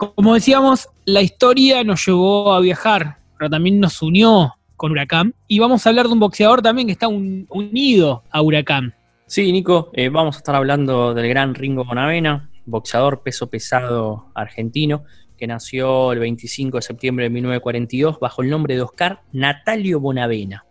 Como decíamos, la historia nos llevó a viajar, pero también nos unió con Huracán. Y vamos a hablar de un boxeador también que está unido a Huracán. Sí, Nico, eh, vamos a estar hablando del gran Ringo Bonavena, boxeador peso pesado argentino, que nació el 25 de septiembre de 1942 bajo el nombre de Oscar Natalio Bonavena.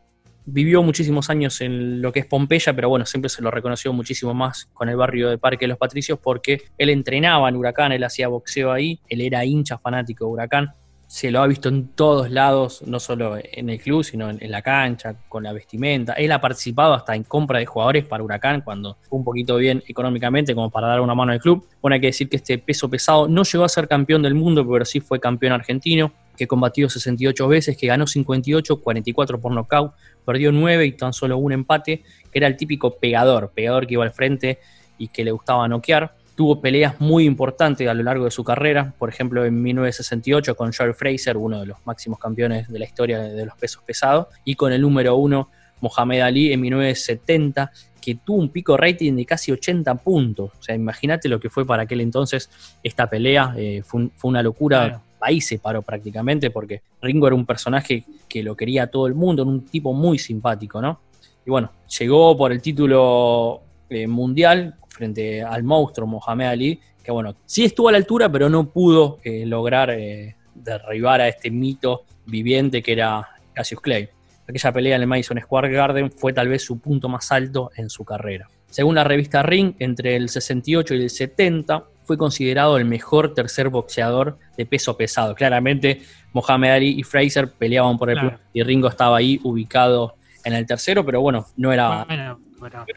Vivió muchísimos años en lo que es Pompeya, pero bueno, siempre se lo reconoció muchísimo más con el barrio de Parque de los Patricios porque él entrenaba en Huracán, él hacía boxeo ahí, él era hincha fanático de Huracán, se lo ha visto en todos lados, no solo en el club, sino en, la cancha, con la vestimenta. Él ha participado hasta en compra de jugadores para Huracán cuando fue un poquito bien económicamente, como para dar una mano al club. Bueno, hay que decir que este peso pesado no llegó a ser campeón del mundo, pero sí fue campeón argentino, que combatió 68 veces, que ganó 58, 44 por nocaut, perdió 9 y tan solo un empate, que era el típico pegador, pegador que iba al frente y que le gustaba noquear tuvo peleas muy importantes a lo largo de su carrera, por ejemplo en 1968 con George Fraser, uno de los máximos campeones de la historia de los pesos pesados, y con el número uno Mohamed Ali en 1970, que tuvo un pico rating de casi 80 puntos. O sea, imagínate lo que fue para aquel entonces esta pelea, eh, fue, una locura. País se paró prácticamente porque Ringo era un personaje que lo quería todo el mundo, un tipo muy simpático, ¿no? Y bueno, llegó por el título eh, mundial frente al monstruo Mohamed Ali, que bueno, sí estuvo a la altura, pero no pudo eh, lograr eh, derribar a este mito viviente que era Cassius Clay. Aquella pelea en el Madison Square Garden fue tal vez su punto más alto en su carrera. Según la revista Ring, entre el 68 y el 70 fue considerado el mejor tercer boxeador de peso pesado. Claramente Mohamed Ali y Fraser peleaban por el y Ringo estaba ahí ubicado en el tercero, pero bueno, no era,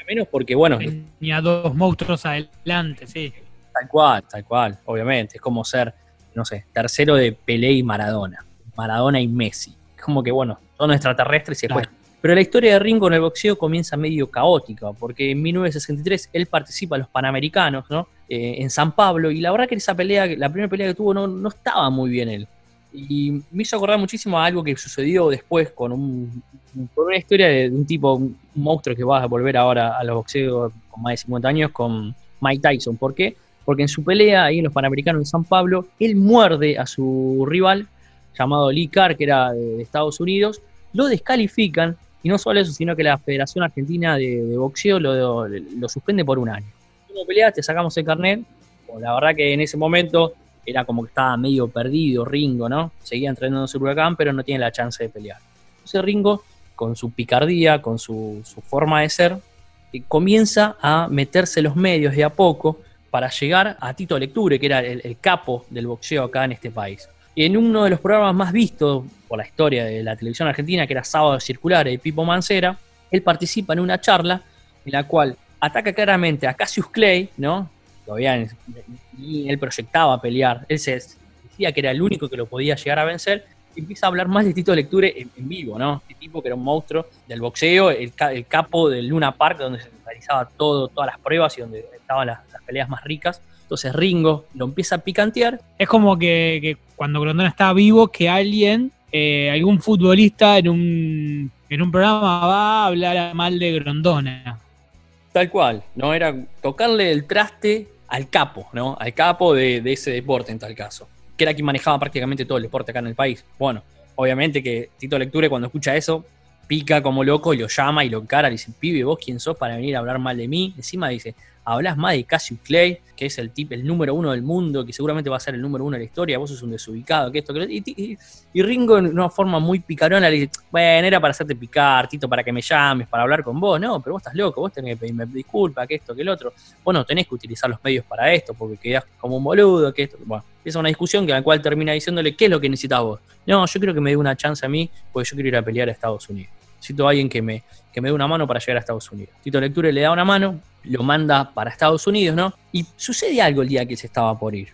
menos porque, bueno. Tenía dos monstruos adelante, sí. Tal cual, tal cual, obviamente. Es como ser, no sé, tercero de Pelé y Maradona. Maradona y Messi. Es como que, bueno, son extraterrestres y después. Pero la historia de Ringo en el boxeo comienza medio caótica, porque en 1963 él participa en los Panamericanos, ¿no? Eh, en San Pablo, y la verdad que esa pelea, la primera pelea que tuvo, no, no estaba muy bien él. Y me hizo acordar muchísimo a algo que sucedió después con un, una historia de, un tipo, un monstruo que va a volver ahora a los boxeos con más de 50 años, con Mike Tyson. ¿Por qué? Porque en su pelea ahí en los Panamericanos de San Pablo, él muerde a su rival, llamado Lee Carr, que era de, Estados Unidos, lo descalifican, y no solo eso, sino que la Federación Argentina de, Boxeo lo, lo, suspende por un año. Como peleas, te sacamos el carnet, la verdad que en ese momento era como que estaba medio perdido Ringo, ¿no? Seguía entrenando en su huracán, pero no tiene la chance de pelear. Entonces Ringo, con su picardía, con su, forma de ser, eh, comienza a meterse los medios de a poco para llegar a Tito Lecture, que era el, capo del boxeo acá en este país. Y en uno de los programas más vistos por la historia de la televisión argentina, que era Sábado Circular de Pipo Mancera, él participa en una charla en la cual ataca claramente a Cassius Clay, ¿no? todavía ni él proyectaba pelear, él se decía que era el único que lo podía llegar a vencer, y empieza a hablar más de Tito Lecture en, vivo, ¿no? Este tipo que era un monstruo del boxeo, el, capo del Luna Park, donde se realizaba todo, todas las pruebas y donde estaban las, peleas más ricas. Entonces Ringo lo empieza a picantear. Es como que, cuando Grondona estaba vivo, que alguien, eh, algún futbolista en un, en un programa va a hablar mal de Grondona. Tal cual, ¿no? Era tocarle el traste al capo, ¿no? Al capo de, ese deporte en tal caso, que era quien manejaba prácticamente todo el deporte acá en el país. Bueno, obviamente que Tito Lecture cuando escucha eso, pica como loco lo llama y lo encara, le dice, pibe, vos quién sos para venir a hablar mal de mí. Encima dice, hablas más de Cassius Clay, que es el tipo, el número uno del mundo, que seguramente va a ser el número uno de la historia, vos sos un desubicado, que esto, que y, y, Ringo en una forma muy picarona le dice, bueno, era para hacerte picar, Tito, para que me llames, para hablar con vos, no, pero vos estás loco, vos tenés que pedirme disculpas, que esto, que el otro, vos no tenés que utilizar los medios para esto, porque quedás como un boludo, que esto, bueno, es una discusión que la cual termina diciéndole, ¿qué es lo que necesitas vos? No, yo creo que me dé una chance a mí, porque yo quiero ir a pelear a Estados Unidos necesito a alguien que me, que me dé una mano para llegar a Estados Unidos. Tito Lecture le da una mano, lo manda para Estados Unidos, ¿no? Y sucede algo el día que se estaba por ir.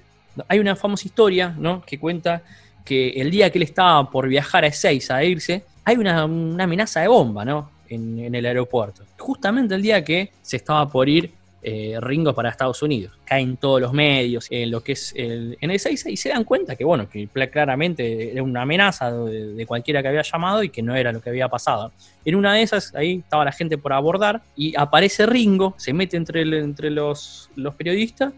Hay una famosa historia, ¿no? Que cuenta que el día que él estaba por viajar a Ezeiza a irse, hay una, amenaza de bomba, ¿no? En, en, el aeropuerto. Justamente el día que se estaba por ir eh, Ringo para Estados Unidos. Caen todos los medios en lo que es el, en el 6 y se dan cuenta que, bueno, que claramente era una amenaza de, cualquiera que había llamado y que no era lo que había pasado. En una de esas, ahí estaba la gente por abordar y aparece Ringo, se mete entre, entre los, los periodistas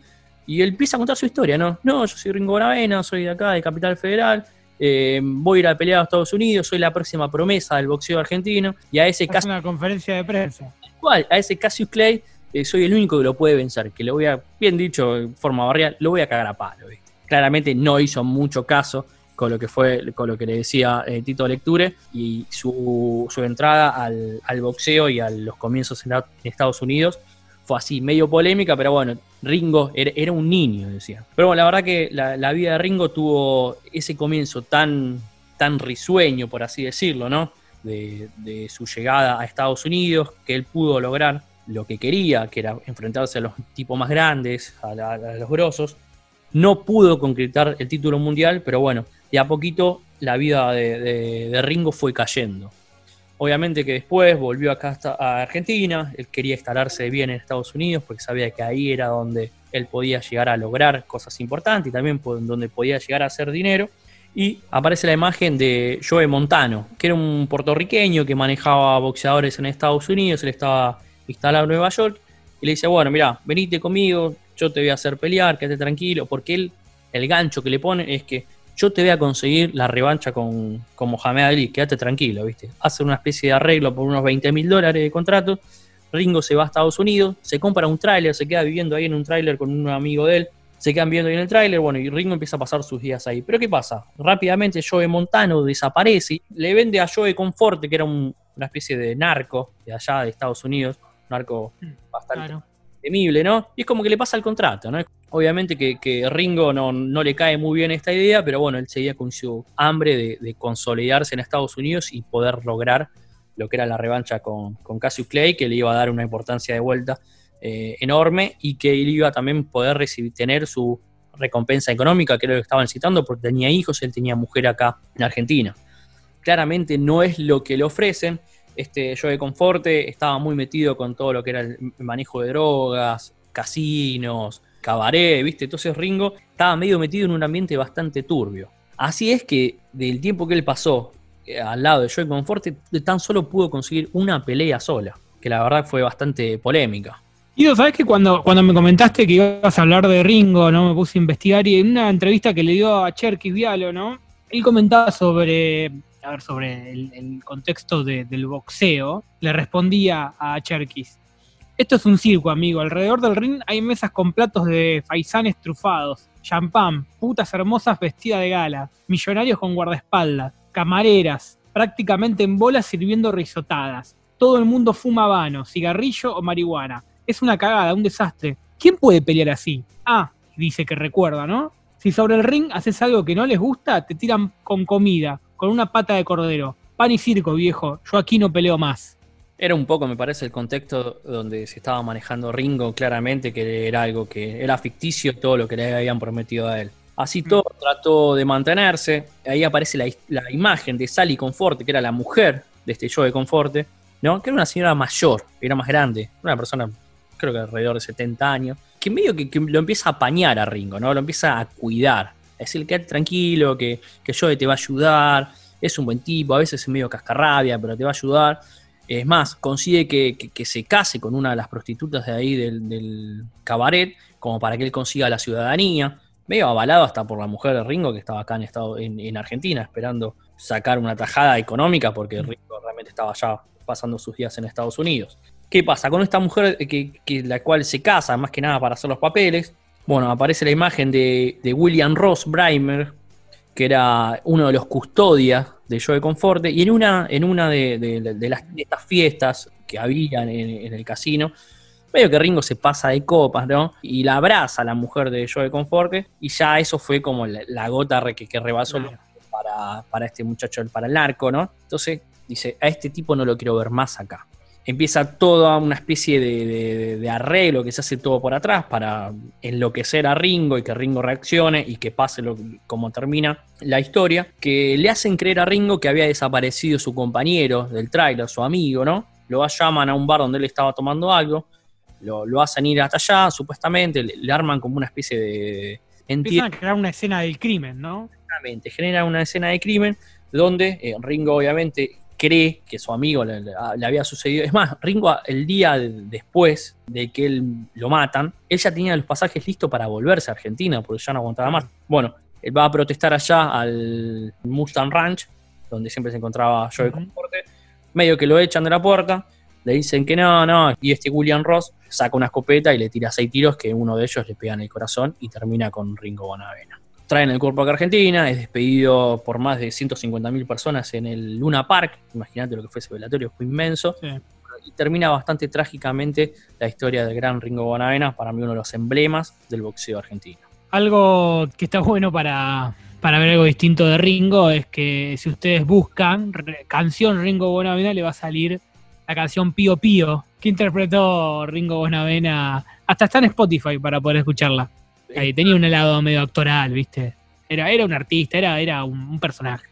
Y él empieza a contar su historia, ¿no? No, yo soy Ringo Bonavena, soy de acá, de Capital Federal, eh, voy a ir a pelear a Estados Unidos, soy la próxima promesa del boxeo argentino, y a ese caso... una conferencia de prensa. Igual, a ese Cassius Clay eh, soy el único que lo puede vencer, que lo voy a, bien dicho, en forma barrial, lo voy a cagar a palo, Claramente no hizo mucho caso con lo que fue, con lo que le decía eh, Tito Lecture y su, entrada al, boxeo y a los comienzos en, Estados Unidos fue así, medio polémica, pero bueno, Ringo era, un niño, decía. Pero bueno, la verdad que la, vida de Ringo tuvo ese comienzo tan, tan risueño, por así decirlo, ¿no? De, su llegada a Estados Unidos, que él pudo lograr lo que quería, que era enfrentarse a los tipos más grandes, a, los grosos. No pudo concretar el título mundial, pero bueno, de a poquito la vida de, Ringo fue cayendo. Obviamente que después volvió acá a Argentina, él quería instalarse bien en Estados Unidos porque sabía que ahí era donde él podía llegar a lograr cosas importantes y también donde podía llegar a hacer dinero. Y aparece la imagen de Joe Montano, que era un puertorriqueño que manejaba boxeadores en Estados Unidos, él estaba instalado en Nueva York, y le dice, bueno, mira, venite conmigo, yo te voy a hacer pelear, quédate tranquilo, porque él, el gancho que le pone es que yo te voy a conseguir la revancha con, con Mohamed Ali, quédate tranquilo, ¿viste? Hace una especie de arreglo por unos 20 mil dólares de contrato, Ringo se va a Estados Unidos, se compra un tráiler, se queda viviendo ahí en un tráiler con un amigo de él, se quedan viendo ahí en el tráiler, bueno, y Ringo empieza a pasar sus días ahí. Pero ¿qué pasa? Rápidamente Joe Montano desaparece, le vende a Joe Conforte, que era una especie de narco de allá de Estados Unidos, narco mm, bastante temible, ¿no? Y es como que le pasa el contrato, ¿no? Obviamente que, Ringo no, le cae muy bien esta idea, pero bueno, él seguía con su hambre de, consolidarse en Estados Unidos y poder lograr lo que era la revancha con, con Cassius Clay, que le iba a dar una importancia de vuelta eh, enorme y que él iba también poder recibir, tener su recompensa económica, que era lo que estaban citando, porque tenía hijos, él tenía mujer acá en Argentina. Claramente no es lo que le ofrecen. Este Joe Conforte estaba muy metido con todo lo que era el manejo de drogas, casinos, cabaret, ¿viste? Entonces Ringo estaba medio metido en un ambiente bastante turbio. Así es que del tiempo que él pasó eh, al lado de Joey Conforte, tan solo pudo conseguir una pelea sola, que la verdad fue bastante polémica. Ido, ¿sabes que cuando, cuando me comentaste que ibas a hablar de Ringo, ¿no? Me puse a investigar y en una entrevista que le dio a Cherkis Vialo, ¿no? Él comentaba sobre, a ver, sobre el, contexto del boxeo. Le respondía a Cherkis, esto es un circo, amigo. Alrededor del ring hay mesas con platos de faisanes trufados, champán, putas hermosas vestidas de gala, millonarios con guardaespaldas, camareras, prácticamente en bolas sirviendo risotadas. Todo el mundo fuma habano, cigarrillo o marihuana. Es una cagada, un desastre. ¿Quién puede pelear así? Ah, dice que recuerda, ¿no? Si sobre el ring haces algo que no les gusta, te tiran con comida, con una pata de cordero. Pan y circo, viejo. Yo aquí no peleo más. Era un poco, me parece, el contexto donde se estaba manejando Ringo, claramente que era algo que era ficticio todo lo que le habían prometido a él. Así mm. todo trató de mantenerse. Ahí aparece la, imagen de Sally Conforte, que era la mujer de este Joe Conforte, ¿no? que era una señora mayor, era más grande, una persona, creo que alrededor de 70 años, que medio que, lo empieza a apañar a Ringo, ¿no? lo empieza a cuidar. Es el quédate tranquilo, que, que Joe te va a ayudar, es un buen tipo, a veces es medio cascarrabia, pero te va a ayudar. Es más, consigue que, se case con una de las prostitutas de ahí del, cabaret, como para que él consiga la ciudadanía. Medio avalado hasta por la mujer de Ringo, que estaba acá en, estado, en, Argentina, esperando sacar una tajada económica, porque Ringo realmente estaba ya pasando sus días en Estados Unidos. ¿Qué pasa? Con esta mujer que, la cual se casa, más que nada para hacer los papeles, bueno, aparece la imagen de, de William Ross Brimer, que era uno de los custodias de Joe Conforte, y en una, en una de, las, estas fiestas que había en, el casino, medio que Ringo se pasa de copas, ¿no? Y la abraza a la mujer de Joe Conforte, y ya eso fue como la, gota que, que rebasó para, para este muchacho, para el narco, ¿no? Entonces dice, a este tipo no lo quiero ver más acá empieza toda una especie de, arreglo que se hace todo por atrás para enloquecer a Ringo y que Ringo reaccione y que pase lo, como termina la historia, que le hacen creer a Ringo que había desaparecido su compañero del trailer, su amigo, ¿no? Lo llaman a un bar donde él estaba tomando algo, lo, hacen ir hasta allá, supuestamente, le, arman como una especie de... Empiezan a crear una escena del crimen, ¿no? Exactamente, genera una escena de crimen donde eh, Ringo obviamente cree que su amigo le, le- había sucedido. Es más, Ringo, el día de- después de que él lo matan, él ya tenía los pasajes listos para volverse a Argentina, porque ya no aguantaba más. Bueno, él va a protestar allá al Mustang Ranch, donde siempre se encontraba Joey Ujú. Conforte. Medio que lo echan de la puerta, le dicen que no, no, y este William Ross saca una escopeta y le tira seis tiros que uno de ellos le pega en el corazón y termina con Ringo Bonavena. Traen el cuerpo acá a Argentina, es despedido por más de 150.000 personas en el Luna Park, imagínate lo que fue ese velatorio, fue inmenso, Sí. y termina bastante trágicamente la historia del gran Ringo Bonavena, para mí uno de los emblemas del boxeo argentino. Algo que está bueno para, para ver algo distinto de Ringo es que si ustedes buscan canción Ringo Bonavena, le va a salir la canción Pío Pío, que interpretó Ringo Bonavena. Hasta está en Spotify para poder escucharla. Tenía un lado medio actoral, ¿viste? Era, era un artista, era, era un personaje.